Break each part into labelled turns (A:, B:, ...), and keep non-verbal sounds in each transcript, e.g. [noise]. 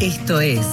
A: Esto es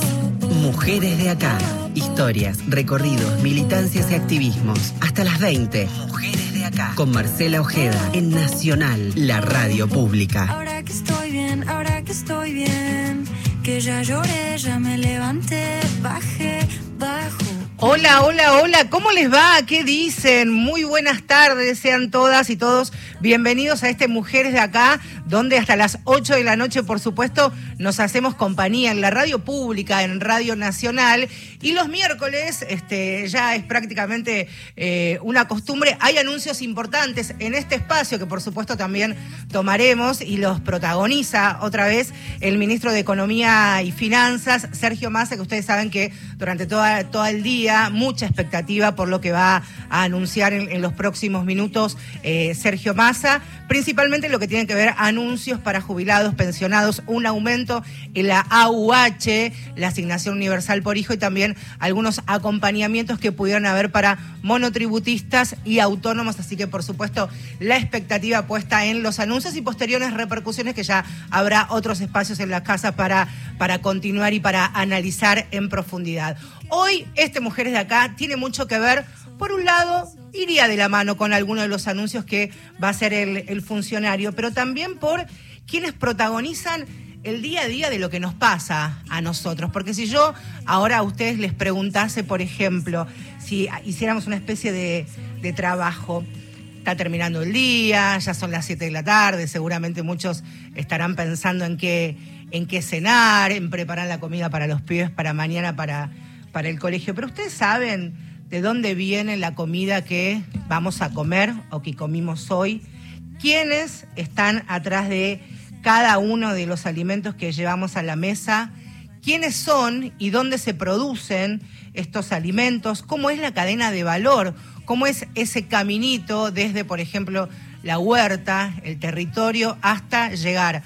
A: Mujeres de Acá. Historias, recorridos, militancias y activismos. Hasta las 20. Mujeres de Acá. Con Marcela Ojeda en Nacional, la radio pública.
B: Ahora que estoy bien, ahora que estoy bien, que ya lloré, ya me levanté, bajé, bajo.
C: Hola, hola, hola, ¿cómo les va? ¿Qué dicen? Muy buenas tardes, sean todas y todos bienvenidos a este Mujeres de Acá, donde hasta las 8 de la noche, por supuesto, nos hacemos compañía en la radio pública, en Radio Nacional, y los miércoles, este, ya es prácticamente eh, una costumbre, hay anuncios importantes en este espacio que por supuesto también tomaremos y los protagoniza otra vez el ministro de Economía y Finanzas, Sergio Massa, que ustedes saben que durante toda, todo el día, mucha expectativa por lo que va a anunciar en, los próximos minutos eh, Sergio Massa, principalmente lo que tiene que ver anuncios para jubilados, pensionados, un aumento en la AUH, la asignación universal por hijo y también algunos acompañamientos que pudieran haber para monotributistas y autónomos, así que por supuesto la expectativa puesta en los anuncios y posteriores repercusiones que ya habrá otros espacios en la casa para, para continuar y para analizar en profundidad. Hoy, este Mujeres de Acá tiene mucho que ver, por un lado, iría de la mano con alguno de los anuncios que va a hacer el, funcionario, pero también por quienes protagonizan el día a día de lo que nos pasa a nosotros. Porque si yo ahora a ustedes les preguntase, por ejemplo, si hiciéramos una especie de, de trabajo, está terminando el día, ya son las 7 de la tarde, seguramente muchos estarán pensando en qué, en qué cenar, en preparar la comida para los pibes para mañana, para, para el colegio. Pero ustedes saben de dónde viene la comida que vamos a comer o que comimos hoy, quiénes están atrás de cada uno de los alimentos que llevamos a la mesa, quiénes son y dónde se producen estos alimentos, cómo es la cadena de valor, cómo es ese caminito desde, por ejemplo, la huerta, el territorio, hasta llegar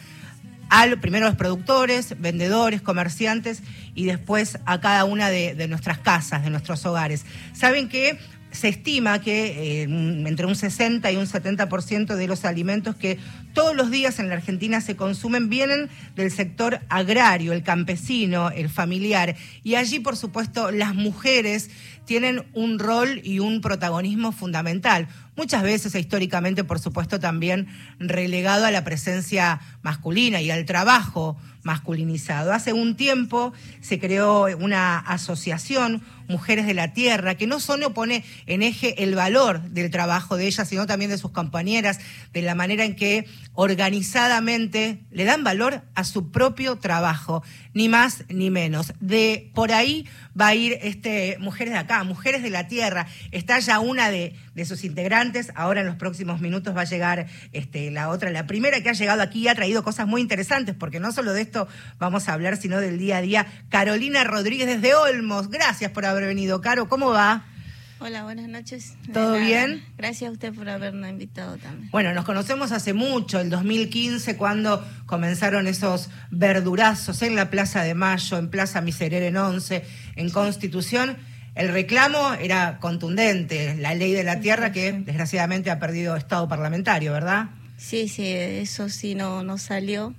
C: al, primero a los productores, vendedores, comerciantes y después a cada una de, de nuestras casas, de nuestros hogares. Saben que se estima que eh, entre un 60 y un 70% de los alimentos que todos los días en la Argentina se consumen vienen del sector agrario, el campesino, el familiar. Y allí, por supuesto, las mujeres tienen un rol y un protagonismo fundamental. Muchas veces, e históricamente, por supuesto, también relegado a la presencia masculina y al trabajo masculinizado. Hace un tiempo se creó una asociación, Mujeres de la Tierra, que no solo pone en eje el valor del trabajo de ellas, sino también de sus compañeras, de la manera en que organizadamente le dan valor a su propio trabajo, ni más ni menos. De por ahí va a ir este Mujeres de acá, Mujeres de la Tierra. Está ya una de, de sus integrantes, ahora en los próximos minutos va a llegar este, la otra, la primera que ha llegado aquí y ha traído cosas muy interesantes, porque no solo de esto vamos a hablar, sino del día a día. Carolina Rodríguez desde Olmos, gracias por haber venido. Caro, ¿cómo va?
D: Hola, buenas noches.
C: ¿Todo
D: nada.
C: bien?
D: Gracias a usted por habernos invitado también.
C: Bueno, nos conocemos hace mucho, el 2015, cuando comenzaron esos verdurazos en la Plaza de Mayo, en Plaza Miserere en 11, en Constitución. El reclamo era contundente, la ley de la tierra que desgraciadamente ha perdido estado parlamentario, ¿verdad?
D: Sí, sí, eso sí no, no salió,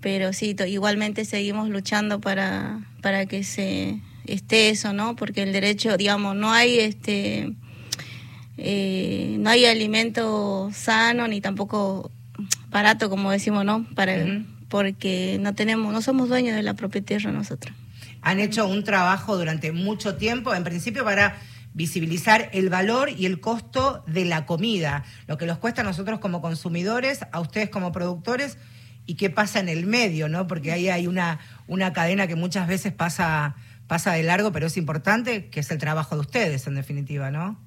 D: pero sí, igualmente seguimos luchando para, para que se esté eso, ¿no? Porque el derecho, digamos, no hay este eh, no hay alimento sano ni tampoco barato, como decimos, ¿no? Para porque no tenemos, no somos dueños de la propia tierra nosotros.
C: Han hecho un trabajo durante mucho tiempo, en principio para visibilizar el valor y el costo de la comida, lo que nos cuesta a nosotros como consumidores, a ustedes como productores y qué pasa en el medio, ¿no? Porque ahí hay una, una cadena que muchas veces pasa, pasa de largo, pero es importante, que es el trabajo de ustedes, en definitiva, ¿no?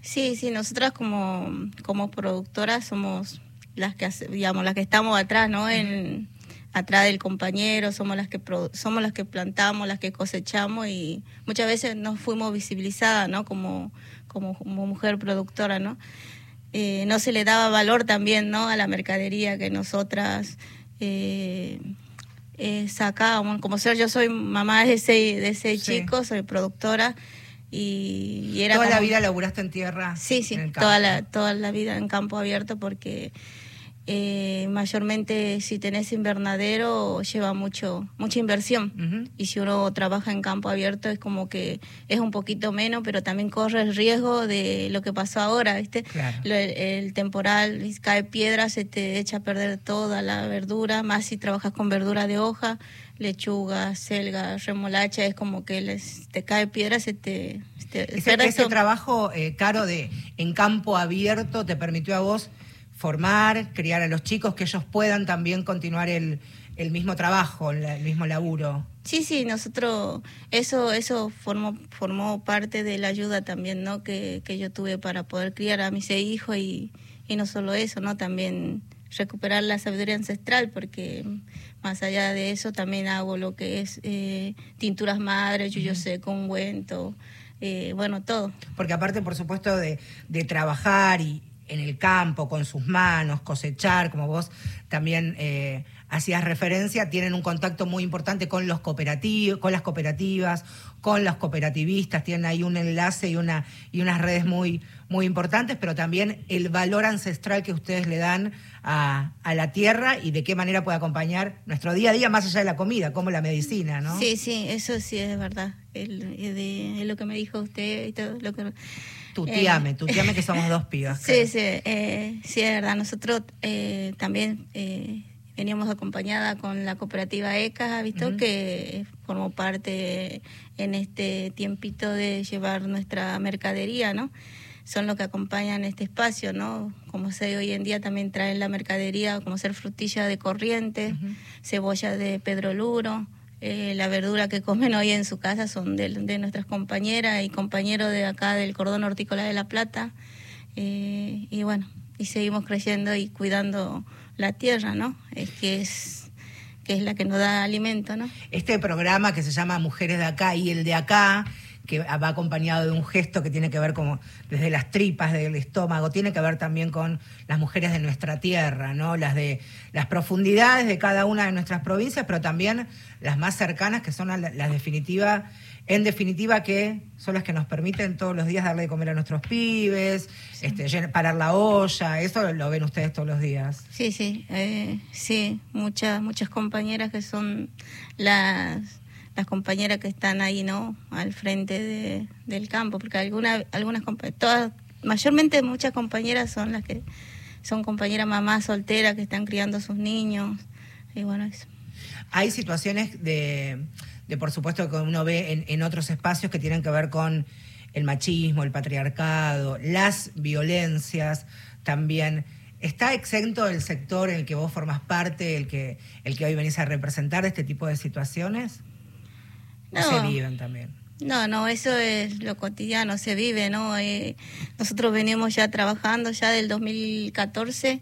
D: Sí, sí, nosotras como, como productoras somos las que digamos las que estamos atrás, ¿no? Atrás del compañero, somos las que somos las que plantamos, las que cosechamos y muchas veces no fuimos visibilizadas, ¿no? Como como, como mujer productora, ¿no? Eh, no se le daba valor también, ¿no? A la mercadería que nosotras eh, eh, sacábamos. Como ser, yo soy mamá de seis, de seis
C: Sí.
D: chicos, soy productora y, y era
C: Toda la vida laburaste en tierra.
D: Sí, sí, toda la, toda la vida en campo abierto porque eh, mayormente si tenés invernadero lleva mucho mucha inversión. Y si uno trabaja en campo abierto es como que es un poquito menos pero también corre el riesgo de lo que pasó ahora viste
C: Claro.
D: Lo- el, el temporal cae piedra se te echa a perder toda la verdura más si trabajas con verdura de hoja lechuga selga remolacha es como que les, te cae piedra se te, se te
C: Ese, ese trabajo, eh, Caro, de en campo abierto te permitió a vos formar, criar a los chicos, que ellos puedan también continuar el, el mismo trabajo, el mismo laburo.
D: Sí, sí, nosotros, eso, eso formó, formó parte de la ayuda también, ¿no? Que, que yo tuve para poder criar a mis seis hijos y, y no solo eso, ¿no? También recuperar la sabiduría ancestral, porque más allá de eso también hago lo que es eh, tinturas madres, yuyo seco, ungüento, eh, bueno, todo.
C: Porque aparte, por supuesto, de, de trabajar y en el campo, con sus manos, cosechar, como vos también eh, hacías referencia, tienen un contacto muy importante con los cooperativos, con las cooperativas, con los cooperativistas, tienen ahí un enlace y una y unas redes muy muy importantes, pero también el valor ancestral que ustedes le dan a, a la tierra y de qué manera puede acompañar nuestro día a día más allá de la comida, como la medicina, ¿no?
D: Sí, sí, eso sí es verdad. El, el de- es lo que me dijo usted y todo lo que...
C: Tuteame,
D: Eh,
C: tuteame que somos dos pibas.
D: Sí, sí, eh, sí, es verdad. Nosotros eh, también eh, veníamos acompañada con la cooperativa ECA, ¿ha visto? Que formó parte en este tiempito de llevar nuestra mercadería, ¿no? Son los que acompañan este espacio, ¿no? Como se hoy en día también traen la mercadería, como ser frutilla de corriente, cebolla de Pedro Luro. Eh, la verdura que comen hoy en su casa son de, de nuestras compañeras y compañeros de acá del Cordón Hortícola de La Plata. Eh, y bueno, y seguimos creciendo y cuidando la tierra, ¿no? Es que es, que es la que nos da alimento, ¿no?
C: Este programa que se llama Mujeres de Acá y el de Acá, que va acompañado de un gesto que tiene que ver como desde las tripas del estómago, tiene que ver también con las mujeres de nuestra tierra, ¿no? Las de las profundidades de cada una de nuestras provincias, pero también las más cercanas, que son las, definitivas, en definitiva que son las que nos permiten todos los días darle de comer a nuestros pibes, este, parar la olla, eso lo ven ustedes todos los días.
D: Sí, sí, eh, sí, muchas, muchas compañeras que son las, las compañeras que están ahí, ¿no? Al frente de- del campo, porque alguna, algunas, todas, mayormente muchas compañeras son las que son compañeras mamás solteras que están criando sus niños, y bueno, eso.
C: Hay situaciones de, de, por supuesto, que uno ve en, en otros espacios que tienen que ver con el machismo, el patriarcado, las violencias también. ¿Está exento el sector en el que vos formas parte, el que, el que hoy venís a representar de este tipo de situaciones? ¿O
D: No.
C: se también?
D: No, no, eso es lo cotidiano, se vive, ¿no? Eh, nosotros venimos ya trabajando ya del 2014 eh,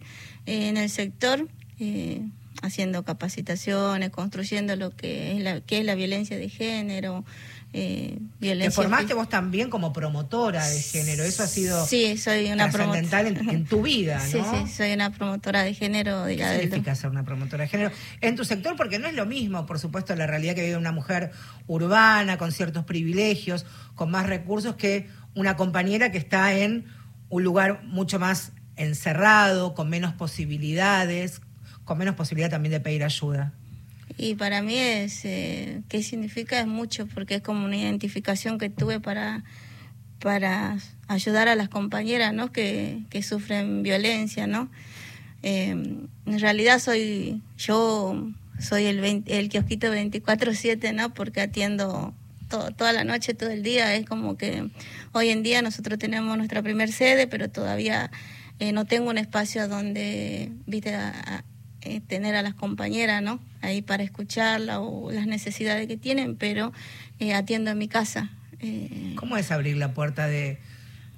D: en el sector, eh, haciendo capacitaciones, construyendo lo que es la, que es la violencia de género, eh,
C: Te
D: violencia...
C: formaste
D: fí-
C: vos también como promotora de género, eso ha sido
D: Sí, soy una
C: trascendental en, en tu vida, [laughs]
D: Sí,
C: ¿no?
D: sí, soy una promotora de género. de
C: ¿Qué
D: la del-
C: significa ser una promotora de género en tu sector? Porque no es lo mismo, por supuesto, la realidad que vive una mujer urbana, con ciertos privilegios, con más recursos, que una compañera que está en un lugar mucho más encerrado, con menos posibilidades, con menos posibilidad también de pedir ayuda.
D: Y para mí es, eh, ¿qué significa? Es mucho, porque es como una identificación que tuve para, para ayudar a las compañeras, ¿no? Que, que sufren violencia, ¿no? Eh, en realidad soy, yo soy el, 20 el kiosquito 24-7, ¿no? Porque atiendo to- toda la noche, todo el día. Es como que hoy en día nosotros tenemos nuestra primer sede, pero todavía eh, no tengo un espacio donde, viste, a- eh, tener a las compañeras, ¿no? Ahí para escucharla o las necesidades que tienen, pero eh, atiendo en mi casa. Eh,
C: ¿Cómo es abrir la puerta de,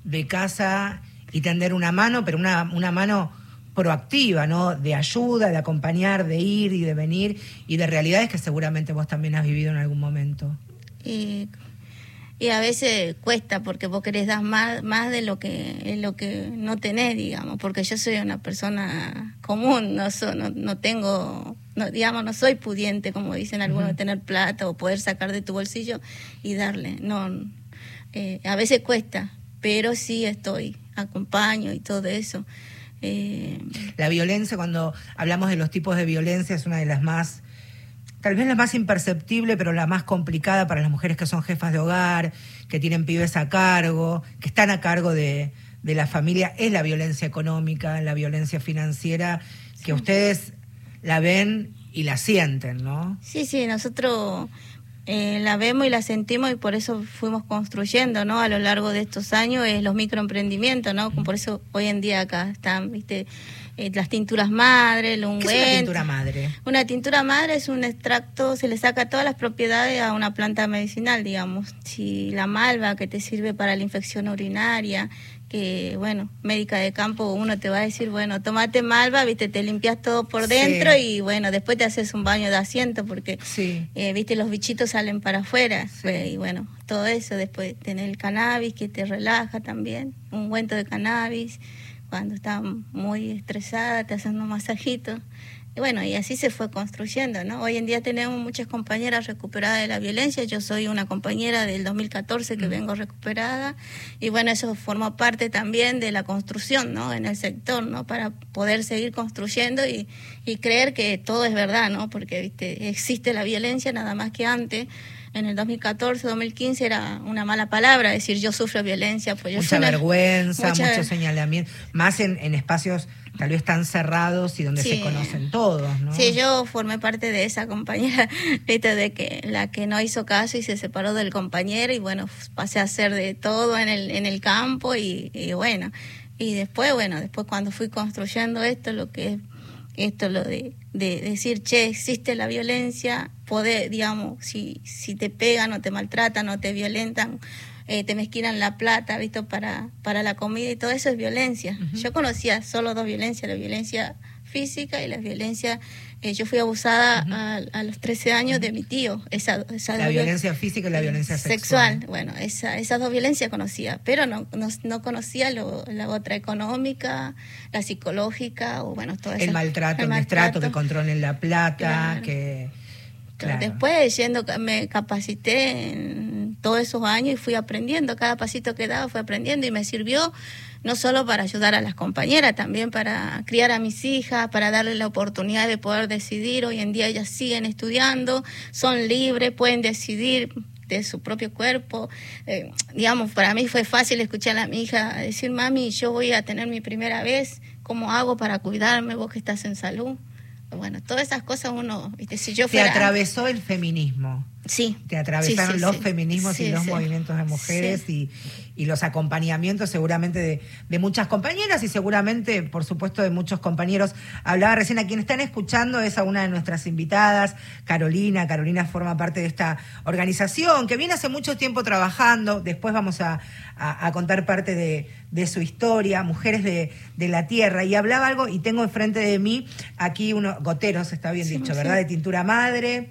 C: de casa y tender una mano, pero una, una mano proactiva, ¿no? De ayuda, de acompañar, de ir y de venir, y de realidades que seguramente vos también has vivido en algún momento.
D: Y, a veces cuesta porque vos querés dar más, más de lo que lo que no tenés, digamos, porque yo soy una persona común, no so- no, no tengo, no, digamos, no soy pudiente, como dicen algunos, tener plata o poder sacar de tu bolsillo y darle. No, eh, a veces cuesta, pero sí estoy, acompaño y todo eso. Eh,
C: La violencia, cuando hablamos de los tipos de violencia, es una de las más, tal vez la más imperceptible, pero la más complicada para las mujeres que son jefas de hogar, que tienen pibes a cargo, que están a cargo de, de la familia, es la violencia económica, la violencia financiera, que ustedes la ven y la sienten, ¿no?
D: Sí, sí, nosotros eh, la vemos y la sentimos y por eso fuimos construyendo, ¿no? A lo largo de estos años es los microemprendimientos, ¿no? Por eso hoy en día acá están, ¿viste? Eh, las tinturas madre, el
C: ¿Qué
D: ungüento.
C: es una tintura madre?
D: Una tintura madre es un extracto, se le saca todas las propiedades a una planta medicinal, digamos. Si la malva que te sirve para la infección urinaria, que bueno, médica de campo, uno te va a decir, bueno, tomate malva, viste, te limpias todo por
C: Sí.
D: dentro y bueno, después te haces un baño de asiento porque,
C: Sí.
D: eh, viste, los bichitos salen para afuera.
C: Sí.
D: Pues, y bueno, todo eso, después tener el cannabis que te relaja también, un ungüento de cannabis, cuando estás muy estresada te hacen un masajito. Y bueno, y así se fue construyendo, ¿no? Hoy en día tenemos muchas compañeras recuperadas de la violencia. Yo soy una compañera del 2014 que vengo recuperada. Y bueno, eso formó parte también de la construcción, ¿no? En el sector, ¿no? Para poder seguir construyendo y, y creer que todo es verdad, ¿no? Porque, viste, existe la violencia nada más que antes. En el 2014, 2015 era una mala palabra decir yo sufro violencia. Pues yo
C: mucha
D: una-
C: vergüenza,
D: mucha-
C: mucho señalamiento, más en, en espacios tal vez tan cerrados y donde
D: Sí.
C: se conocen todos, ¿no?
D: Sí, yo formé parte de esa compañera, [laughs] viste, de que la que no hizo caso y se separó del compañero y bueno, pasé a hacer de todo en el, en el campo y, y bueno, y después, bueno, después cuando fui construyendo esto, lo que es esto, lo de, de decir, che, existe la violencia, poder, digamos, si, si te pegan o te maltratan o te violentan, eh, te mezquinan la plata, visto, para, para la comida y todo eso es violencia. Yo conocía solo dos violencias, la violencia física y la violencia, eh, yo fui abusada a, a los 13 años de mi tío, esa, esa
C: La violencia física y la violencia sexual.
D: Bueno, esa, esas dos violencias conocía, pero no, no, no conocía lo, la otra económica, la psicológica o bueno, todo
C: El
D: eso.
C: maltrato, el, destrato, que controlen la plata,
D: Claro.
C: que... Claro.
D: Después yendo, me capacité en todos esos años y fui aprendiendo, cada pasito que daba fui aprendiendo y me sirvió no solo para ayudar a las compañeras, también para criar a mis hijas, para darles la oportunidad de poder decidir. Hoy en día ellas siguen estudiando, son libres, pueden decidir de su propio cuerpo. Eh, digamos, para mí fue fácil escuchar a mi hija decir, mami, yo voy a tener mi primera vez, ¿cómo hago para cuidarme vos que estás en salud? Bueno, todas esas cosas uno, viste, si yo
C: Te
D: fuera...
C: atravesó el feminismo.
D: Sí.
C: Te atravesaron
D: Sí, sí,
C: los
D: sí.
C: feminismos y los movimientos de mujeres y, y los acompañamientos seguramente de, de muchas compañeras y seguramente, por supuesto, de muchos compañeros. Hablaba recién a quien están escuchando, es a una de nuestras invitadas, Carolina. Carolina forma parte de esta organización que viene hace mucho tiempo trabajando. Después vamos a, a- a contar parte de, de su historia, Mujeres de, de la Tierra. Y hablaba algo, y tengo enfrente de mí aquí unos goteros, está bien dicho. ¿verdad? De tintura madre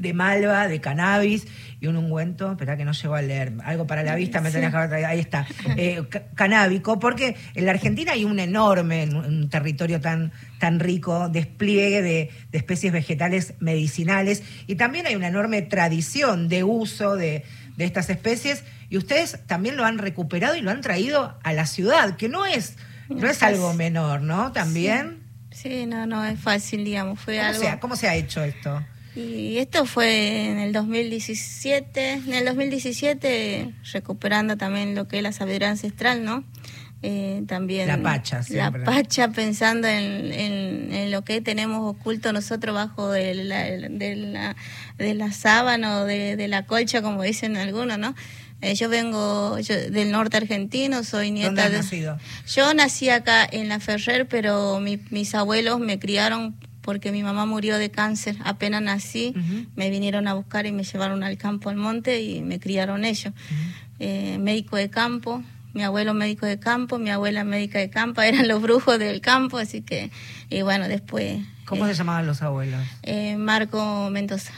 C: de malva, de cannabis y un ungüento, espera que no llego a leer, algo para la vista, me tenés que haber traído, ahí está, [laughs] eh, ca- canábico, porque en la Argentina hay un enorme, en un territorio tan, tan rico, despliegue de, de especies vegetales medicinales y también hay una enorme tradición de uso de, de estas especies y ustedes también lo han recuperado y lo han traído a la ciudad, que no es, no es algo menor, ¿no? También.
D: Sí, no, no es fácil, digamos, fue
C: ¿Cómo,
D: algo...
C: se ha, ¿Cómo se ha hecho esto?
D: Y esto fue en el 2017, en el 2017 recuperando también lo que es la sabiduría ancestral, ¿no? Eh, también
C: La pacha,
D: la
C: siempre.
D: pacha pensando en, en- en lo que tenemos oculto nosotros bajo de la, de la, de la sábana o de, de la colcha como dicen algunos no Eh, yo vengo yo- del norte argentino soy nieta
C: ¿Dónde has
D: de
C: nacido?
D: yo nací acá en la Ferrer, pero mi- mis abuelos me criaron porque mi mamá murió de cáncer. Apenas nací, me vinieron a buscar y me llevaron al campo, al monte, y me criaron ellos. Eh, médico de campo, mi abuelo médico de campo, mi abuela médica de campo, [laughs] eran los brujos del campo, así que, y bueno, después...
C: ¿Cómo
D: eh,
C: se llamaban los abuelos?
D: eh, Marco Mendoza,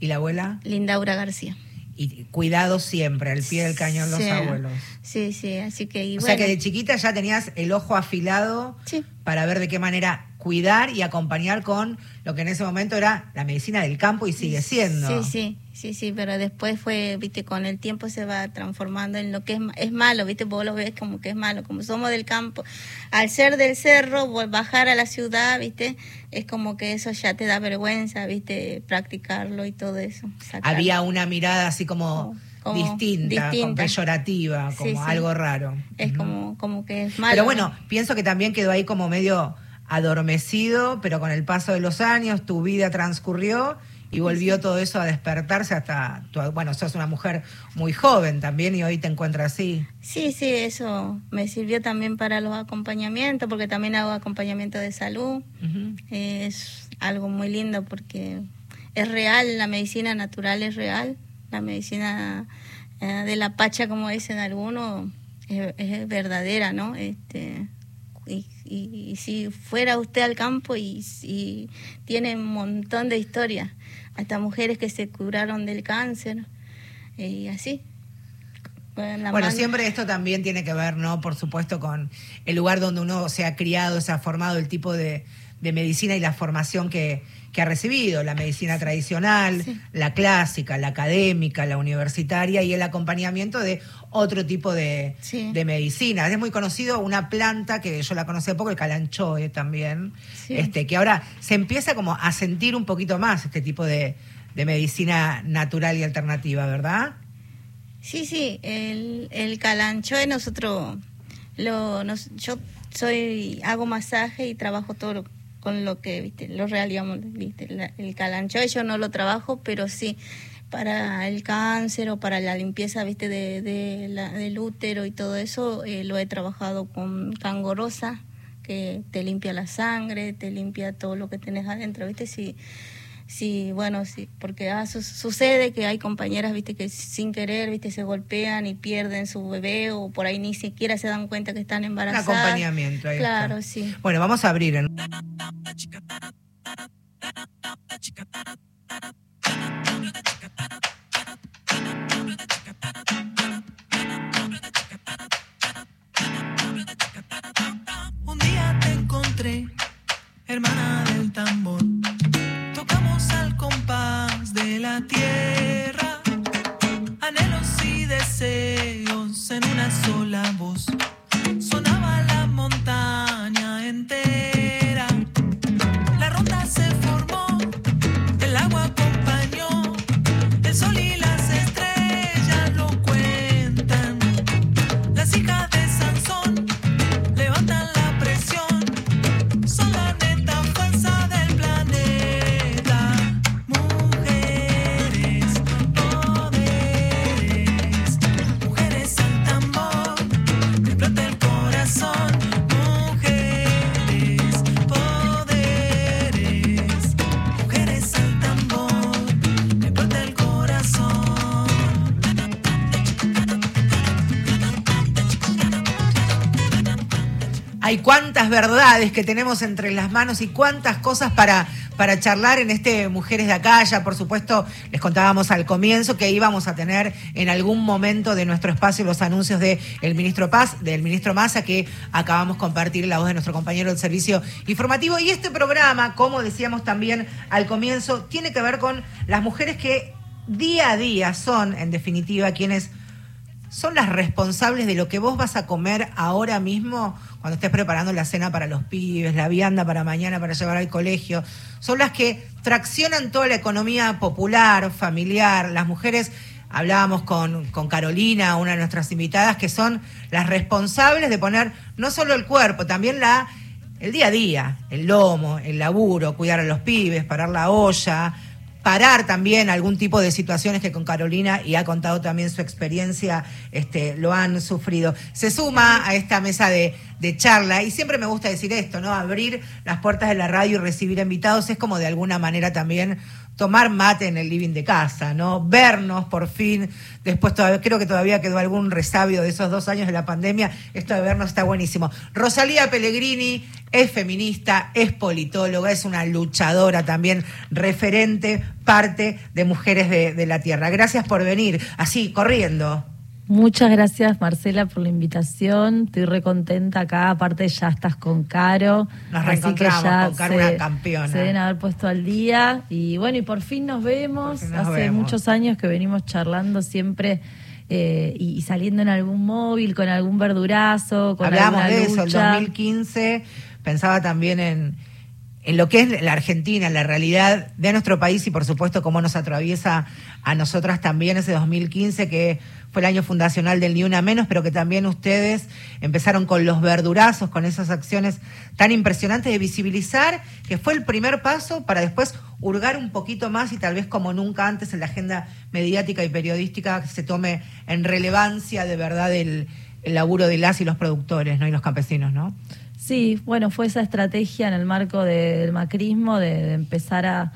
C: ¿Y la abuela?
D: Lindaura García.
C: Y cuidado siempre, al pie del cañón los abuelos.
D: Sí, sí, así que... y
C: o sea que de chiquita ya tenías el ojo afilado
D: Sí.
C: para ver de qué manera cuidar y acompañar con lo que en ese momento era la medicina del campo y sigue siendo.
D: Sí, sí, sí, sí, pero después fue, viste, con el tiempo se va transformando en lo que es, es malo, viste, vos lo ves como que es malo, como somos del campo, al ser del cerro, bajar a la ciudad, viste, es como que eso ya te da vergüenza, viste, practicarlo y todo eso.
C: Había una mirada así como... distinta, peyorativa, como algo raro.
D: Es como, como que es malo.
C: Pero bueno, pienso que también quedó ahí como medio adormecido, pero con el paso de los años tu vida transcurrió y volvió todo eso a despertarse hasta, tu, bueno, sos una mujer muy joven también y hoy te encuentras así.
D: Sí, sí, eso me sirvió también para los acompañamientos, porque también hago acompañamiento de salud. Es algo muy lindo porque es real, la medicina natural es real, la medicina eh, de la pacha, como dicen algunos, es, es verdadera, ¿no? Este, y, si fuera usted al campo y, tiene un montón de historias, hasta mujeres que se curaron del cáncer y así.
C: Bueno, siempre esto también tiene que ver, ¿no? Por supuesto, con el lugar donde uno se ha criado, se ha formado, el tipo de, de medicina y la formación que, que ha recibido, la medicina tradicional, la clásica, la académica, la universitaria y el acompañamiento de otro tipo de, de medicina. Es muy conocido una planta que yo la conocí poco, el calanchoe también, este, que ahora se empieza como a sentir un poquito más este tipo de, de medicina natural y alternativa, ¿verdad?
D: Sí, sí, el, el calanchoe nosotros, lo, yo soy, hago masaje y trabajo todo con lo que, viste, lo real, digamos, viste, el calancho, yo no lo trabajo, pero sí para el cáncer o para la limpieza, viste, de, de la, del útero y todo eso, eh, lo he trabajado con cangorosa, que te limpia la sangre, te limpia todo lo que tenés adentro, viste, si sí, bueno, sí, porque ah, sucede que hay compañeras, viste, que sin querer, viste, se golpean y pierden su bebé o por ahí ni siquiera se dan cuenta que están embarazadas.
C: Un acompañamiento ahí
D: Claro, sí.
C: Bueno, vamos a abrir. En...
E: Un día te encontré, hermana del tambor de la tierra, anhelos y deseos en una sola voz.
C: Que tenemos entre las manos y cuántas cosas para, para charlar en este Mujeres de Acá. Ya, por supuesto, les contábamos al comienzo que íbamos a tener en algún momento de nuestro espacio los anuncios del ministro Paz, del ministro Massa, que acabamos de compartir la voz de nuestro compañero del servicio informativo. Y este programa, como decíamos también al comienzo, tiene que ver con las mujeres que día a día son, en definitiva, quienes son las responsables de lo que vos vas a comer ahora mismo cuando estés preparando la cena para los pibes, la vianda para mañana para llevar al colegio. Son las que traccionan toda la economía popular, familiar. Las mujeres, hablábamos con, con Carolina, una de nuestras invitadas, que son las responsables de poner no solo el cuerpo, también la el día a día, el lomo, el laburo, cuidar a los pibes, parar la olla, parar también algún tipo de situaciones que con Carolina, y ha contado también su experiencia, este, lo han sufrido. Se suma a esta mesa de, de charla, y siempre me gusta decir esto, ¿no? Abrir las puertas de la radio y recibir invitados es como de alguna manera también tomar mate en el living de casa, ¿no? Vernos por fin, después todavía, creo que todavía quedó algún resabio de esos dos años de la pandemia, esto de vernos está buenísimo. Rosalía Pellegrini es feminista, es politóloga, es una luchadora también, referente, parte de Mujeres de, de la Tierra. Gracias por venir, así, corriendo.
F: Muchas gracias Marcela por la invitación. Estoy recontenta acá. Aparte ya estás con Caro.
C: Nos
F: así que ya
C: con Caro, una campeona.
F: Se deben haber puesto al día. Y bueno, y por fin nos vemos.
C: Por fin nos
F: Hace
C: vemos.
F: muchos años que venimos charlando siempre eh, y, y saliendo en algún móvil, con algún verdurazo, con
C: Hablábamos
F: alguna
C: de eso, el
F: lucha.
C: 2015, pensaba también en, en lo que es la Argentina, la realidad de nuestro país y por supuesto cómo nos atraviesa a nosotras también ese 2015 que fue el año fundacional del Ni Una Menos, pero que también ustedes empezaron con los verdurazos, con esas acciones tan impresionantes de visibilizar, que fue el primer paso para después hurgar un poquito más y tal vez como nunca antes en la agenda mediática y periodística se tome en relevancia de verdad el, el laburo de las y los productores ¿no? y los campesinos, ¿no?
F: Sí, bueno, fue esa estrategia en el marco de- del macrismo de, de empezar a,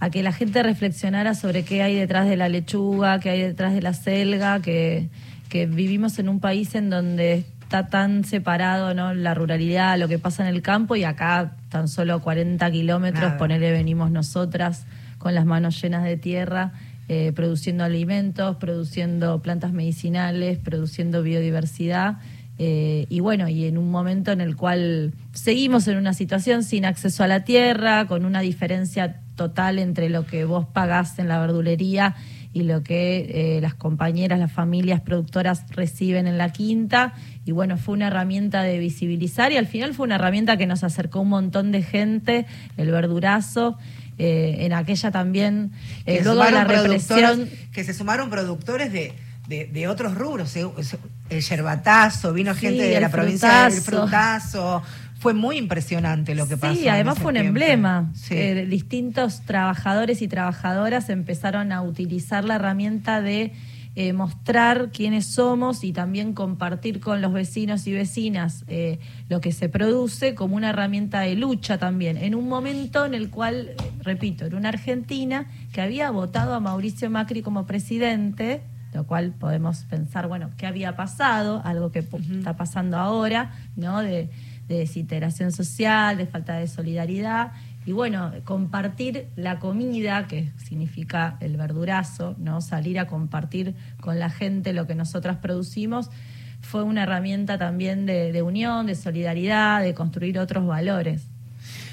F: a que la gente reflexionara sobre qué hay detrás de la lechuga, qué hay detrás de la selga, que, que vivimos en un país en donde está tan separado ¿no? la ruralidad, lo que pasa en el campo y acá tan solo 40 kilómetros,
C: Nada.
F: ponele, venimos nosotras con las manos llenas de tierra. eh, produciendo alimentos, produciendo plantas medicinales, produciendo biodiversidad. Eh, y bueno, y en un momento en el cual seguimos en una situación sin acceso a la tierra, con una diferencia total entre lo que vos pagás en la verdulería y lo que eh, las compañeras, las familias productoras reciben en la quinta. Y bueno, fue una herramienta de visibilizar y al final fue una herramienta que nos acercó un montón de gente, el verdurazo. eh, en aquella también, eh,
C: que
F: luego de la represión,
C: que se sumaron productores de, de, de otros rubros, el yerbatazo, vino
F: Sí,
C: gente de la provincia del
F: frutazo.
C: Fue muy impresionante lo que pasó.
F: Sí, además fue un
C: tiempo.
F: emblema.
C: Sí.
F: Eh, distintos trabajadores y trabajadoras empezaron a utilizar la herramienta de eh, mostrar quiénes somos y también compartir con los vecinos y vecinas eh, lo que se produce como una herramienta de lucha también, en un momento en el cual, eh, repito, era una Argentina que había votado a Mauricio Macri como presidente, lo cual podemos pensar, bueno, ¿qué había pasado? Algo que está pasando ahora, ¿no? De, de desintegración social, de falta de solidaridad. Y bueno, compartir la comida, que significa el verdurazo, ¿no? Salir a compartir con la gente lo que nosotras producimos, fue una herramienta también de, de unión, de solidaridad, de construir otros valores.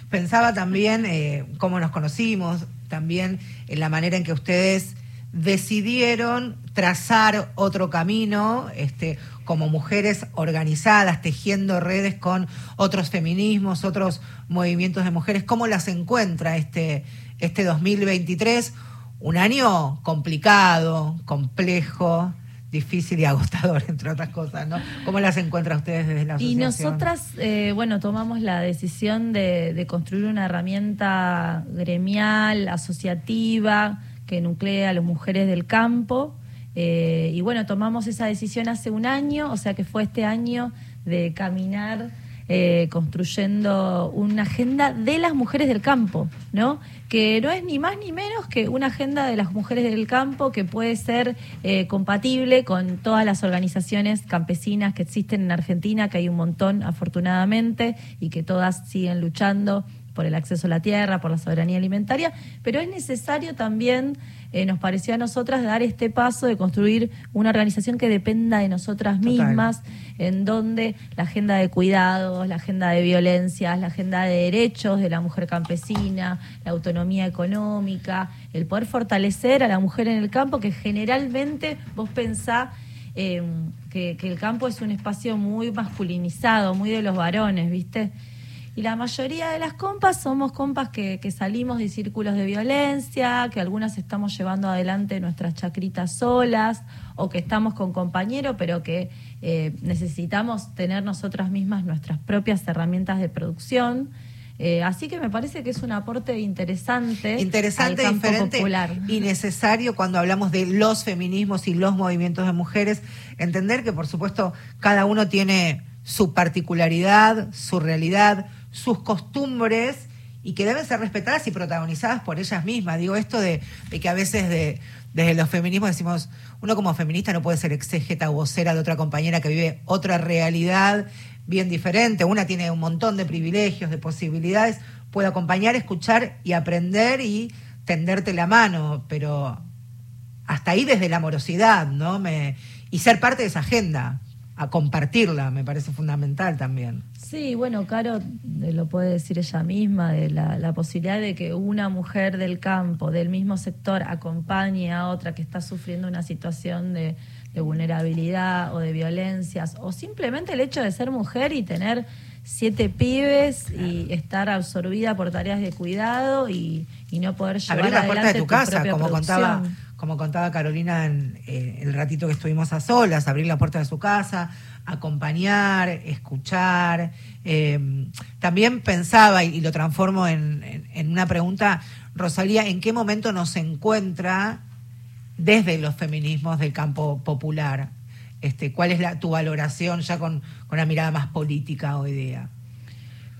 C: Pensaba también eh, cómo nos conocimos, también en la manera en que ustedes decidieron trazar otro camino, este, como mujeres organizadas, tejiendo redes con otros feminismos, otros movimientos de mujeres. ¿Cómo las encuentra este, este 2023? Un año complicado, complejo, difícil y agotador, [laughs] entre otras cosas, ¿no? ¿Cómo las encuentra ustedes desde la
F: Y
C: asociación?
F: nosotras, eh, bueno, tomamos la decisión de, de construir una herramienta gremial, asociativa, que nuclea a las mujeres del campo. Eh, y bueno, tomamos esa decisión hace un año, o sea que fue este año de caminar eh, construyendo una agenda de las mujeres del campo, ¿no? Que no es ni más ni menos que una agenda de las mujeres del campo que puede ser eh, compatible con todas las organizaciones campesinas que existen en Argentina, que hay un montón afortunadamente y que todas siguen luchando por el acceso a la tierra, por la soberanía alimentaria, pero es necesario también, eh, nos pareció a nosotras, dar este paso de construir una organización que dependa de nosotras
C: Total.
F: mismas, en donde la agenda de cuidados, la agenda de violencias, la agenda de derechos de la mujer campesina, la autonomía económica, el poder fortalecer a la mujer en el campo, que generalmente vos pensás eh, que, que el campo es un espacio muy masculinizado, muy de los varones, ¿viste? Y la mayoría de las compas somos compas que, que salimos de círculos de violencia, que algunas estamos llevando adelante nuestras chacritas solas, o que estamos con compañeros, pero que eh, necesitamos tener nosotras mismas nuestras propias herramientas de producción. Eh, así que me parece que es un aporte interesante,
C: interesante,
F: al campo
C: diferente
F: popular.
C: y necesario cuando hablamos de los feminismos y los movimientos de mujeres, entender que por supuesto cada uno tiene su particularidad, su realidad, sus costumbres y que deben ser respetadas y protagonizadas por ellas mismas. Digo esto de, que a veces de, desde los feminismos decimos, uno como feminista no puede ser exégeta o vocera de otra compañera que vive otra realidad bien diferente. Una tiene un montón de privilegios, de posibilidades, puede acompañar, escuchar y aprender y tenderte la mano, pero hasta ahí desde la amorosidad, ¿no? Me, y ser parte de esa agenda, a compartirla, me parece fundamental también.
F: Sí, bueno, Caro eh, lo puede decir ella misma, de la, la posibilidad de que una mujer del campo, del mismo sector, acompañe a otra que está sufriendo una situación de, de vulnerabilidad o de violencias, o simplemente el hecho de ser mujer y tener siete pibes y estar absorbida por tareas de cuidado y, y no poder llevar
C: Abrir la puerta de
F: adelante
C: tu casa, como contaba. Como contaba Carolina en eh, el ratito que estuvimos a solas, abrir la puerta de su casa, acompañar, escuchar. eh, también pensaba, y, lo transformo en, en- una pregunta, Rosalía, ¿en qué momento nos encuentra desde los feminismos del campo popular? Este, ¿Cuál es la, tu valoración ya con, con una mirada más política hoy día?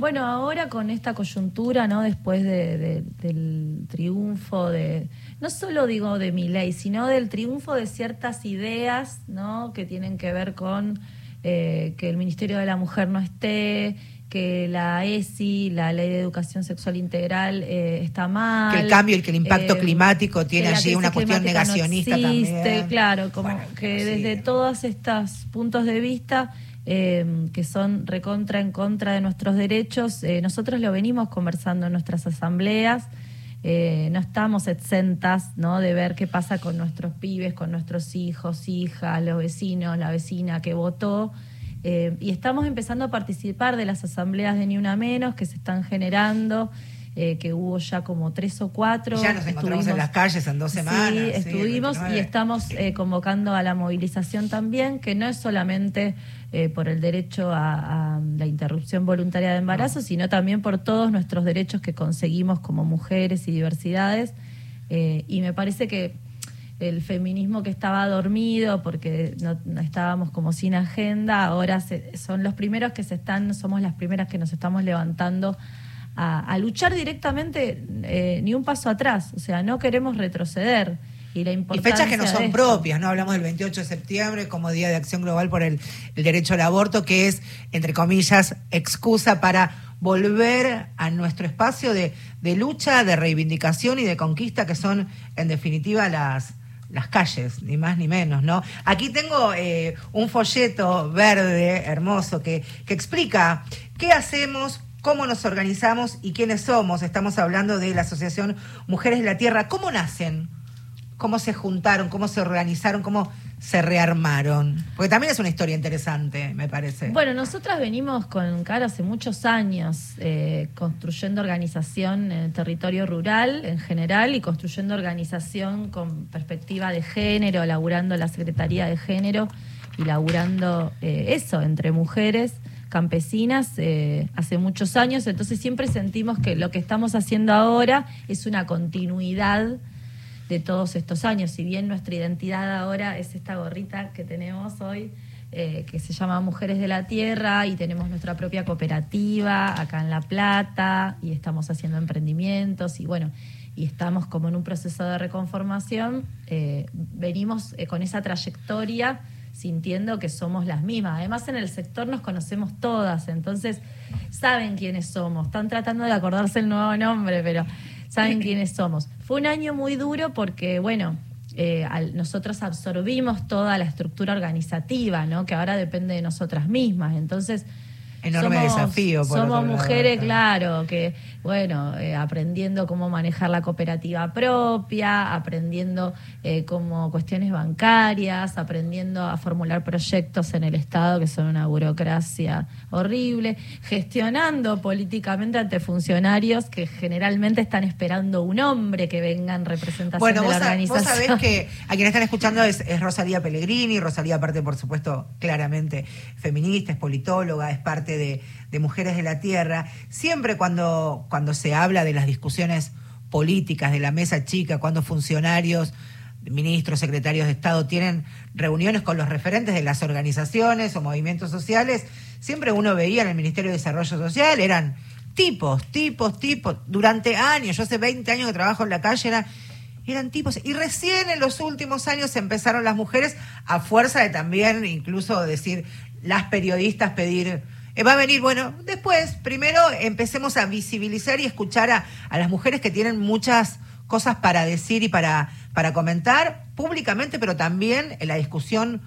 F: Bueno, ahora con esta coyuntura, ¿no? Después de- de- del triunfo de, no solo digo de mi ley, sino del triunfo de ciertas ideas, ¿no? Que tienen que ver con eh, que el Ministerio de la Mujer no esté, que la ESI, la Ley de Educación Sexual Integral, eh, está mal.
C: Que el cambio y que el impacto
F: eh,
C: climático tiene allí una cuestión
F: climática no
C: negacionista
F: existe,
C: también.
F: Claro, como
C: Bueno,
F: que
C: sí.
F: desde todos estos puntos de vista eh, que son recontra en contra de nuestros derechos, eh, nosotros lo venimos conversando en nuestras asambleas. eh, no estamos exentas ¿no? de ver qué pasa con nuestros pibes, con nuestros hijos, hijas, los vecinos, la vecina que votó. Eh, y estamos empezando a participar de las asambleas de Ni Una Menos que se están generando, eh, que hubo ya como tres o cuatro.
C: Ya nos encontramos en las calles en dos semanas.
F: Sí, estuvimos
C: 29.
F: y estamos convocando a la movilización también, que no es solamente eh, por el derecho a, a la interrupción voluntaria de embarazo, sino también por todos nuestros derechos que conseguimos como mujeres y diversidades. Eh, y me parece que el feminismo que estaba dormido porque no, no estábamos como sin agenda, ahora se- son los primeros que se están, somos las primeras que nos estamos levantando a, a luchar directamente eh, ni un paso atrás, o sea, no queremos retroceder. Y, la
C: Y
F: importancia
C: fechas que no son propias, ¿no? Hablamos del 28 de septiembre como Día de Acción Global por el, el Derecho al Aborto, que es, entre comillas, excusa para volver a nuestro espacio de, de lucha, de reivindicación y de conquista, que son, en definitiva, las las calles, ni más ni menos, ¿no? Aquí tengo eh, un folleto verde, hermoso, que, que explica qué hacemos, cómo nos organizamos y quiénes somos. Estamos hablando de la Asociación Mujeres de la Tierra. ¿Cómo nacen? Cómo se juntaron, cómo se organizaron, cómo se rearmaron. Porque también es una historia interesante, me parece.
F: Bueno, nosotras venimos con Cara hace muchos años eh, construyendo organización en el territorio rural en general y construyendo organización con perspectiva de género, laburando la Secretaría de Género y laburando eh, eso entre mujeres campesinas eh, hace muchos años, entonces siempre sentimos que lo que estamos haciendo ahora es una continuidad de todos estos años. Si bien nuestra identidad ahora es esta gorrita que tenemos hoy, eh, que se llama Mujeres de la Tierra, y tenemos nuestra propia cooperativa acá en La Plata, y estamos haciendo emprendimientos, y bueno, y estamos como en un proceso de reconformación, eh, venimos eh, con esa trayectoria sintiendo que somos las mismas. Además, en el sector nos conocemos todas, entonces saben quiénes somos. Están tratando de acordarse el nuevo nombre, pero saben quiénes somos. Fue un año muy duro porque, bueno, eh, al- nosotros absorbimos toda la estructura organizativa, ¿no? Que ahora depende de nosotras mismas. Entonces,
C: Enorme desafío, por
F: somos
C: lado,
F: mujeres, claro, que, bueno, eh, aprendiendo cómo manejar la cooperativa propia, aprendiendo eh, como cuestiones bancarias, aprendiendo a formular proyectos en el Estado que son una burocracia horrible, gestionando políticamente ante funcionarios que generalmente están esperando un hombre que venga en representación
C: Bueno,
F: de
C: vos,
F: la
C: sa- vos
F: organización.
C: sabés que [laughs] a quienes están escuchando es, es Rosalía Pellegrini. Rosalía, aparte, por supuesto, claramente feminista, es politóloga, es parte de, Mujeres de la Tierra. Siempre cuando, cuando se habla de las discusiones políticas, de la mesa chica, cuando funcionarios, ministros, secretarios de Estado tienen reuniones con los referentes de las organizaciones o movimientos sociales, siempre uno veía en el Ministerio de Desarrollo Social, eran tipos, tipos, tipos, durante años, yo hace 20 años que trabajo en la calle, era eran tipos. Y recién en los últimos años empezaron las mujeres, a fuerza de también incluso decir, las periodistas pedir, va a venir, bueno, después, primero empecemos a visibilizar y escuchar a, a las mujeres que tienen muchas cosas para decir y para, para comentar públicamente, pero también en la discusión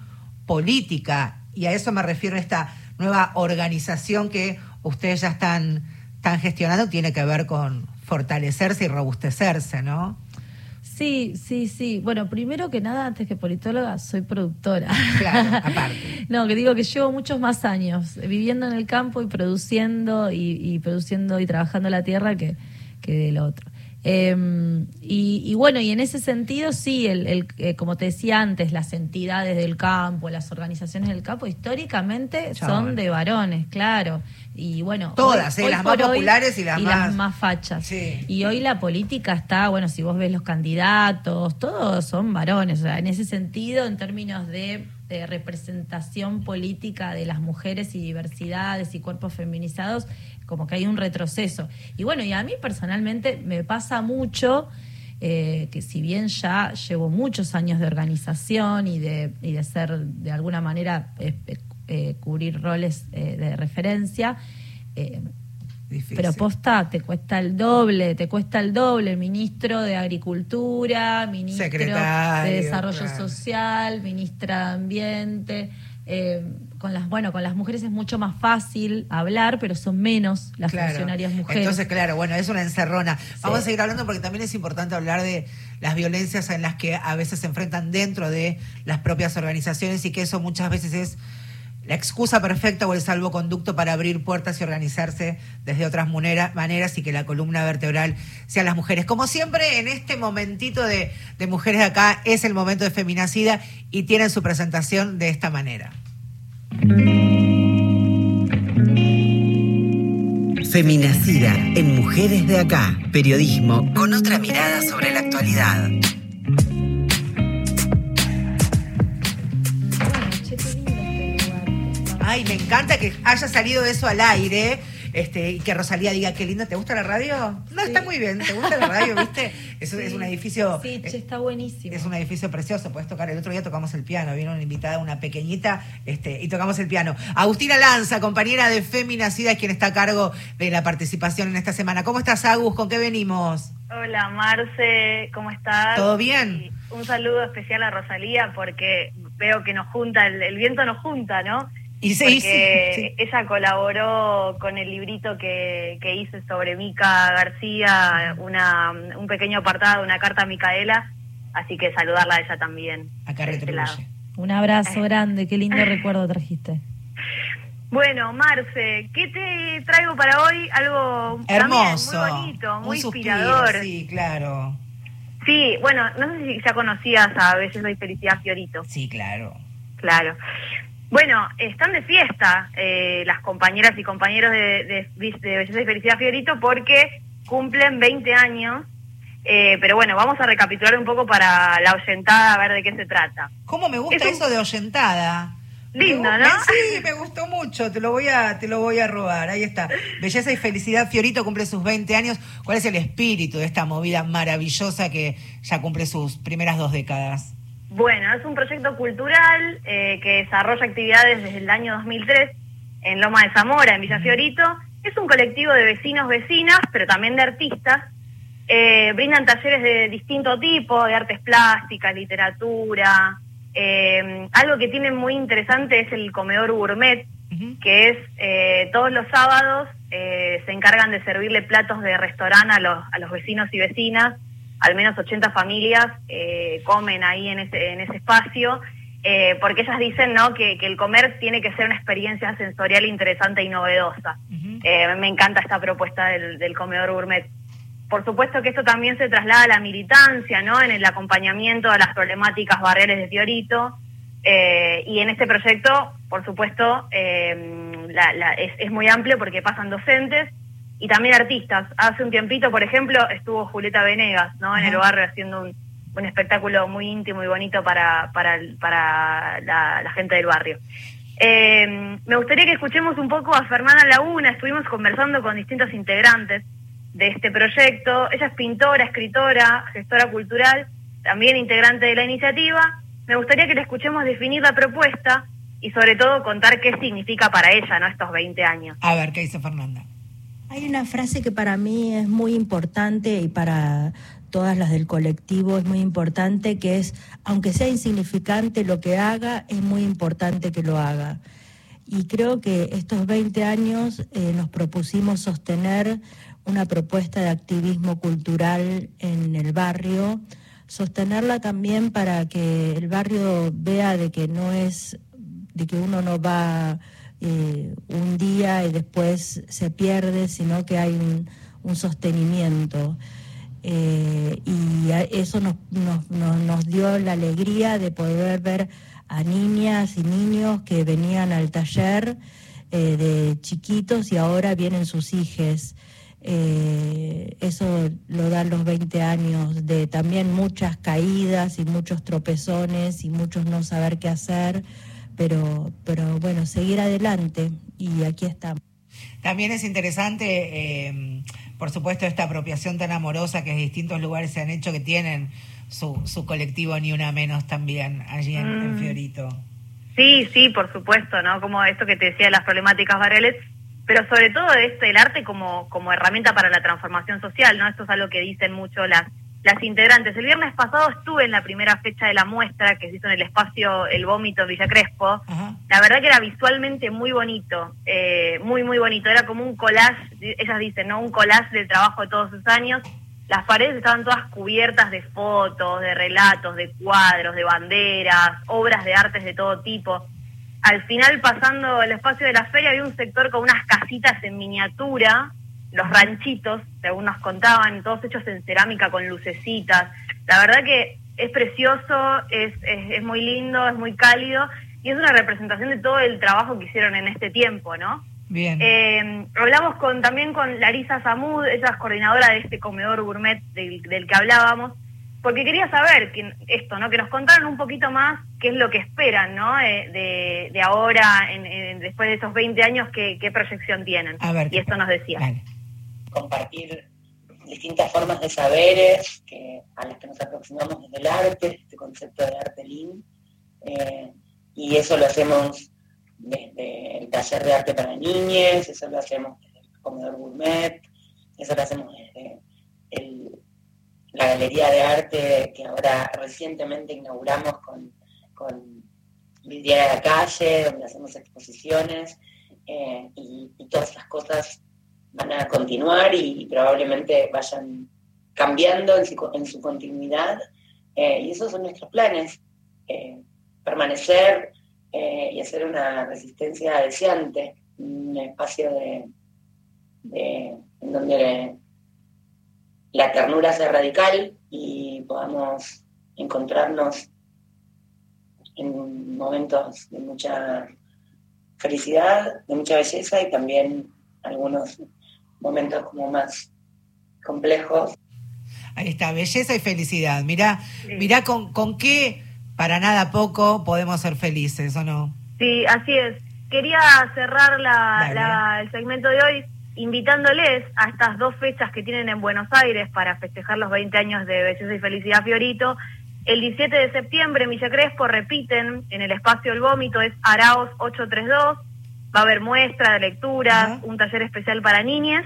C: política. Y a eso me refiero a esta nueva organización que ustedes ya están, están gestionando, tiene que ver con fortalecerse y robustecerse, ¿no?
F: Sí, sí, sí. Bueno, primero que nada, antes que politóloga, soy productora.
C: Claro, [laughs] aparte.
F: no, que digo que llevo muchos más años viviendo en el campo y produciendo y, y produciendo y trabajando la tierra que, que del otro. Eh, y, y bueno, y en ese sentido, sí, el, el, eh, como te decía antes, las entidades del campo, las organizaciones del campo, históricamente
C: Chabón.
F: son de varones, claro. Y bueno,
C: Todas, ¿eh? Las más
F: por hoy-
C: populares y las más-
F: fachas.
C: Sí.
F: Y hoy la política está, bueno, si vos ves los candidatos, todos son varones. O sea, en ese sentido, en términos de, de representación política de las mujeres y diversidades y cuerpos feminizados, como que hay un retroceso. Y bueno, y a mí personalmente me pasa mucho eh, que si bien ya llevo muchos años de organización y de, y de ser de alguna manera eh, eh, cubrir roles eh, de referencia,
C: Difícil.
F: pero posta, te cuesta el doble, te cuesta el doble, ministro de Agricultura, ministro
C: Secretario,
F: de Desarrollo
C: claro.
F: Social, ministra de Ambiente. eh, con las, bueno, con las mujeres es mucho más fácil hablar, pero son menos las
C: Claro.
F: funcionarias mujeres.
C: Entonces, claro, bueno, es una encerrona. Vamos a seguir hablando porque también es importante hablar de las violencias en las que a veces se enfrentan dentro de las propias organizaciones y que eso muchas veces es la excusa perfecta o el salvoconducto para abrir puertas y organizarse desde otras maneras y que la columna vertebral sean las mujeres. Como siempre, en este momentito de, de mujeres de acá es el momento de feminacida y tienen su presentación de esta manera.
A: Feminacida en Mujeres de Acá. Periodismo con otra mirada sobre la actualidad.
C: Ay, me encanta que haya salido eso al aire. Este, y que Rosalía diga, qué lindo, ¿te gusta la radio? No, está muy bien, ¿te gusta la radio? ¿Viste? Es, es un edificio.
F: Sí, che,
C: eh,
F: está buenísimo.
C: Es un edificio precioso, puedes tocar. El otro día tocamos el piano, vino una invitada, una pequeñita, este, y tocamos el piano. Agustina Lanza, compañera de Feminacida, es quien está a cargo de la participación en esta semana. ¿Cómo estás, Agus? ¿Con qué venimos?
G: Hola Marce, ¿cómo estás?
C: ¿Todo bien?
G: Y un saludo especial a Rosalía porque veo que nos junta, el, el viento nos junta, ¿no?
C: Y sí,
G: porque
C: sí, sí.
G: ella colaboró con el librito que, que hice sobre Mica García, una, un pequeño apartado, una carta a Micaela, así que saludarla a ella también.
C: Acá
G: este
C: retribuye.
F: Un abrazo grande, qué lindo recuerdo trajiste. [laughs]
G: Bueno, Marce, ¿qué te traigo para hoy? Algo
C: Hermoso.
G: también muy bonito, muy
C: Un suspiro,
G: inspirador.
C: Sí, claro.
G: Sí, bueno, no sé si ya conocías a Belleza y Felicidad Fiorito.
C: Sí, claro.
G: Claro. Bueno, están de fiesta eh, las compañeras y compañeros de, de, de Belleza y Felicidad Fiorito porque cumplen 20 años. Eh, pero bueno, vamos a recapitular un poco para la oyentada a ver de qué se trata.
C: ¿Cómo me gusta
G: Es un-
C: eso de oyentada?
G: Lindo,
C: Me
G: ¿no?
C: Sí, me gustó mucho, te lo voy a te lo voy a robar. Ahí está. Belleza y felicidad Fiorito cumple sus 20 años. ¿Cuál es el espíritu de esta movida maravillosa que ya cumple sus primeras dos décadas?
G: Bueno, es un proyecto cultural eh, que desarrolla actividades desde el año 2003 en Loma de Zamora, en Villa Fiorito. Es un colectivo de vecinos, vecinas, pero también de artistas. Eh, brindan talleres de distinto tipo, de artes plásticas, literatura. Eh, algo que tienen muy interesante es el comedor gourmet, que es eh, todos los sábados eh, se encargan de servirle platos de restaurante a los, a los vecinos y vecinas. Al menos 80 familias eh, comen ahí en ese, en ese espacio, eh, porque ellas dicen ¿no? que, que el comer tiene que ser una experiencia sensorial interesante y novedosa. Eh, me encanta esta propuesta del, del comedor gourmet. Por supuesto que esto también se traslada a la militancia, ¿no? En el acompañamiento a las problemáticas barriales de Fiorito. Eh, y en este proyecto, por supuesto, eh, la- la- es, es muy amplio porque pasan docentes y también artistas. Hace un tiempito, por ejemplo, estuvo Julieta Venegas, ¿no? En el barrio haciendo un, un espectáculo muy íntimo y bonito para, para, para la, la gente del barrio. Eh, me gustaría que escuchemos un poco a Fernanda Laguna. Estuvimos conversando con distintos integrantes de este proyecto. Ella es pintora, escritora, gestora cultural, también integrante de la iniciativa. Me gustaría que le escuchemos definir la propuesta y sobre todo contar qué significa para ella ¿no? estos 20 años.
C: A ver, ¿qué dice Fernanda?
H: Hay una frase que para mí es muy importante y para todas las del colectivo, es muy importante que es, aunque sea insignificante lo que haga, es muy importante que lo haga. Y creo que estos 20 años eh, nos propusimos sostener una propuesta de activismo cultural en el barrio, sostenerla también para que el barrio vea de que no es, de que uno no va eh, un día y después se pierde, sino que hay un, un sostenimiento. Eh, y eso nos, nos, nos- nos dio la alegría de poder ver a niñas y niños que venían al taller eh, de chiquitos y ahora vienen sus hijes. Eso lo dan los 20 años de también muchas caídas y muchos tropezones y muchos no saber qué hacer, pero, pero bueno, seguir adelante y aquí estamos.
C: También es interesante, eh, por supuesto, esta apropiación tan amorosa que en distintos lugares se han hecho, que tienen su, su colectivo Ni Una Menos también allí en, en
G: Mm.
C: Fiorito.
G: Sí, sí, por supuesto, ¿no? Como esto que te decía de las problemáticas barriales, pero sobre todo este, el arte como, como herramienta para la transformación social, ¿no? Esto es algo que dicen mucho las, las integrantes. El viernes pasado estuve en la primera fecha de la muestra que se hizo en el espacio El Vómito Villa Crespo. La verdad que era visualmente muy bonito, eh, muy, muy bonito. Era como un collage, ellas dicen, ¿no? Un collage del trabajo de todos sus años. Las paredes estaban todas cubiertas de fotos, de relatos, de cuadros, de banderas, obras de artes de todo tipo. Al final, pasando el espacio de la feria, había un sector con unas casitas en miniatura, los ranchitos, según nos contaban, todos hechos en cerámica con lucecitas. La verdad que es precioso, es, es, es muy lindo, es muy cálido y es una representación de todo el trabajo que hicieron en este tiempo, ¿no?
C: Bien.
G: Eh, hablamos con también con Larisa Samud, ella es coordinadora de este comedor gourmet del, del que hablábamos, porque quería saber que, esto, ¿no? Que nos contaran un poquito más qué es lo que esperan, ¿no? Eh, de, de ahora, en, en- después de esos 20 años, qué, qué proyección tienen.
C: A ver,
G: y esto nos decía.
I: Compartir distintas formas de saberes que, a las que nos aproximamos desde el arte, este concepto de arte lean, eh, y eso lo hacemos desde el taller de arte para niñas, eso lo hacemos desde el comedor gourmet, eso lo hacemos desde la galería de arte que ahora recientemente inauguramos con, con de la Calle, donde hacemos exposiciones, eh, y, y todas las cosas van a continuar y, probablemente vayan cambiando en su, continuidad. eh, y esos son nuestros planes. eh, permanecer eh, y hacer una resistencia deseante, un espacio de- en donde la ternura sea radical y podamos encontrarnos en momentos de mucha felicidad, de mucha belleza y también algunos momentos como más complejos.
C: Ahí está, belleza y felicidad. Mirá, mirá con, con qué, para nada poco, podemos ser felices, ¿o no?
G: Sí, así es. Quería cerrar la, la- el segmento de hoy invitándoles a estas dos fechas que tienen en Buenos Aires para festejar los 20 años de Belleza y Felicidad Fiorito. El 17 de septiembre en Villa Crespo repiten en el espacio El Vómito, es Araos 832. Va a haber muestra de lecturas, un taller especial para niñas.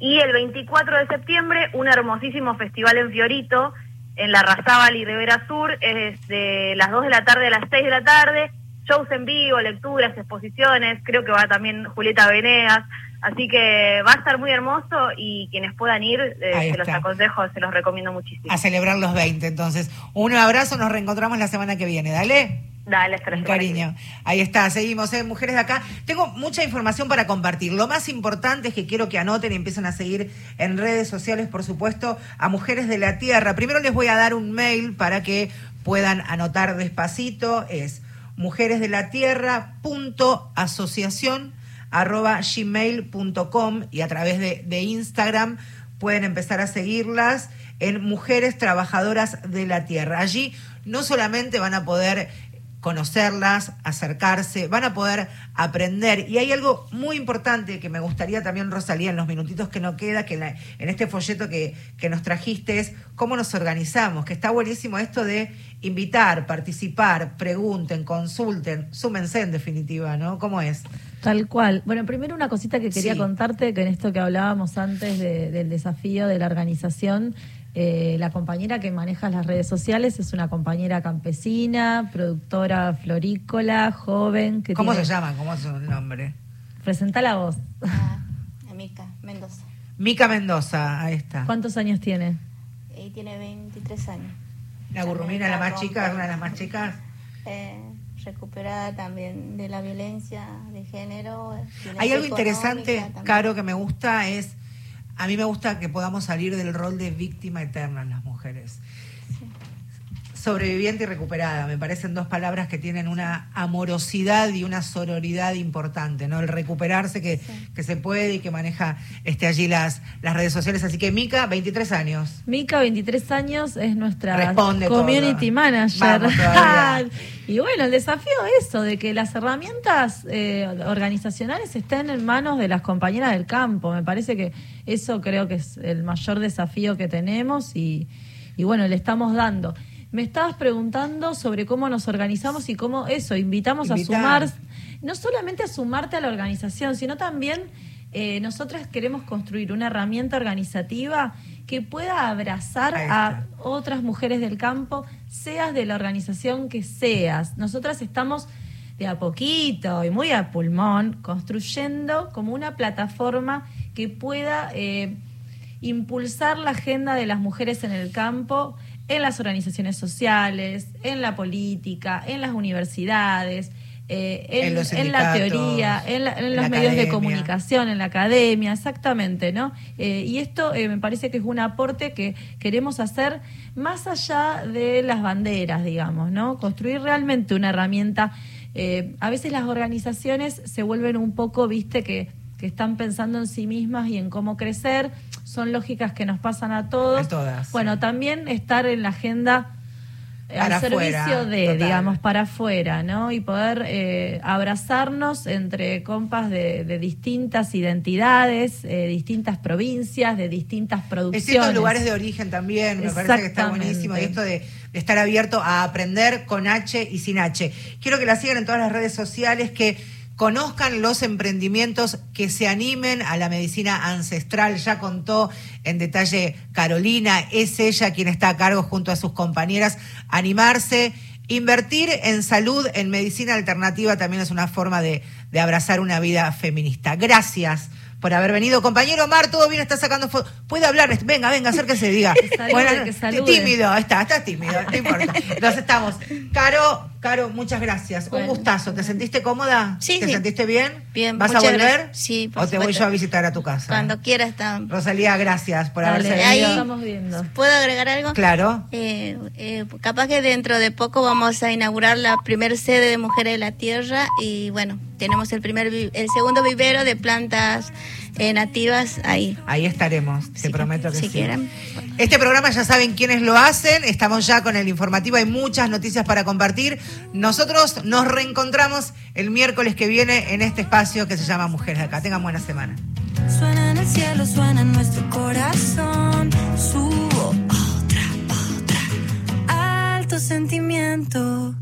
G: Y el 24 de septiembre, un hermosísimo festival en Fiorito, en la Razábal y Rivera Sur, es de las 2 de la tarde a las 6 de la tarde. Shows en vivo, lecturas, exposiciones, creo que va también Julieta Venegas. Así que va a estar muy hermoso y quienes puedan ir, eh, se los aconsejo, se los recomiendo muchísimo.
C: A celebrar los 20, entonces. Un abrazo, nos reencontramos la semana que viene, dale.
G: Dale, hasta
C: Un cariño. Ahí está, seguimos, ¿eh? Mujeres de acá. Tengo mucha información para compartir. Lo más importante es que quiero que anoten y empiecen a seguir en redes sociales, por supuesto, a Mujeres de la Tierra. Primero les voy a dar un mail para que puedan anotar despacito. Es mujeresdelatierra.asociación arroba gmail.com y a través de, de Instagram pueden empezar a seguirlas en Mujeres Trabajadoras de la Tierra. Allí no solamente van a poder conocerlas, acercarse, van a poder aprender. Y hay algo muy importante que me gustaría también, Rosalía, en los minutitos que nos queda, que en, la- en este folleto que, que nos trajiste es cómo nos organizamos, que está buenísimo esto de invitar, participar, pregunten, consulten, súmense en definitiva, ¿no? ¿Cómo es?
F: Tal cual. Bueno, primero una cosita que quería
C: Sí.
F: contarte, que en esto que hablábamos antes de- del desafío de la organización, Eh, la compañera que maneja las redes sociales es una compañera campesina, productora florícola, joven. Que
C: ¿Cómo
F: tiene-
C: se llama? ¿Cómo es su nombre?
F: Presenta la voz.
D: Ah, Amica Mendoza.
C: Mica Mendoza, ahí está.
F: ¿Cuántos años tiene?
D: Tiene 23 años.
C: La gurrumina, la más chica, una de las más chicas.
D: Eh, recuperada también de la violencia de género.
C: Hay algo interesante,
D: también.
C: Caro, que me gusta es, a mí me gusta que podamos salir del rol de víctima eterna en las mujeres. Sobreviviente y recuperada, me parecen dos palabras que tienen una amorosidad y una sororidad importante, ¿no? El recuperarse que, que se puede y que maneja este, allí las, las redes sociales. Así que Mica, 23 años.
F: Mica, 23 años, es nuestra
C: Responde
F: community
C: todo.
F: manager. [laughs] Y bueno, el desafío es eso, de que las herramientas eh, organizacionales estén en manos de las compañeras del campo. Me parece que eso creo que es el mayor desafío que tenemos y, y bueno, le estamos dando. Me estabas preguntando sobre cómo nos organizamos y cómo eso, invitamos
C: Invitar.
F: a sumar, no solamente a sumarte a la organización, sino también eh, nosotras queremos construir una herramienta organizativa que pueda abrazar a otras mujeres del campo, seas de la organización que seas. Nosotras estamos de a poquito y muy a pulmón construyendo como una plataforma que pueda eh, impulsar la agenda de las mujeres en el campo, en las organizaciones sociales, en la política, en las universidades, eh, en,
C: En los
F: en la teoría, en, la- en los
C: la
F: medios de comunicación, en la academia, exactamente, ¿no? Eh, y esto eh, me parece que es un aporte que queremos hacer más allá de las banderas, digamos, ¿no? Construir realmente una herramienta. A veces las organizaciones se vuelven un poco, viste, que, que están pensando en sí mismas y en cómo crecer. Son lógicas que nos pasan a todos.
C: A todas,
F: Bueno, también estar en la agenda eh, al servicio de,
C: total.
F: digamos, para afuera, ¿no? Y poder eh, abrazarnos entre compas de, de distintas identidades, eh, distintas provincias, de distintas producciones.
C: Distintos lugares de origen también, me parece que está buenísimo. Y esto de, de estar abierto a aprender con H y sin H. Quiero que la sigan en todas las redes sociales, que conozcan los emprendimientos, que se animen a la medicina ancestral. Ya contó en detalle Carolina, es ella quien está a cargo junto a sus compañeras. Animarse. Invertir en salud, en medicina alternativa, también es una forma de, de abrazar una vida feminista. Gracias por haber venido. Compañero Omar, todo bien, está sacando fotos. Puede hablar, venga, venga, acérquese, diga.
F: Que salude, que salude.
C: tímido, está, está tímido, no importa. Entonces estamos. Caro, Caro, muchas gracias.
D: Bueno.
C: Un gustazo. ¿Te sentiste cómoda?
D: Sí,
C: ¿Te
D: sí.
C: sentiste bien?
D: Bien,
C: ¿Vas a volver?
D: gracias. Sí, por
C: ¿O te voy yo a visitar a tu casa?
D: Cuando quiera está.
C: Rosalía, gracias por
F: Dale,
C: haberse
F: ahí
C: venido.
F: estamos viendo.
D: ¿Puedo agregar algo?
C: Claro.
D: Eh, eh, capaz que dentro de poco vamos a inaugurar la primer sede de Mujeres de la Tierra y bueno, tenemos el primer vi- el segundo vivero de plantas eh, nativas ahí.
C: Ahí estaremos, te
D: Si-
C: prometo que
D: si
C: sí.
D: quieren.
C: Este programa ya saben quiénes lo hacen, estamos ya con el informativo, hay muchas noticias para compartir. Nosotros nos reencontramos el miércoles que viene en este espacio que se llama Mujeres de Acá. Tengan buena semana.
B: Suena en el cielo, suena en nuestro corazón. Subo otra, otra. Alto sentimiento.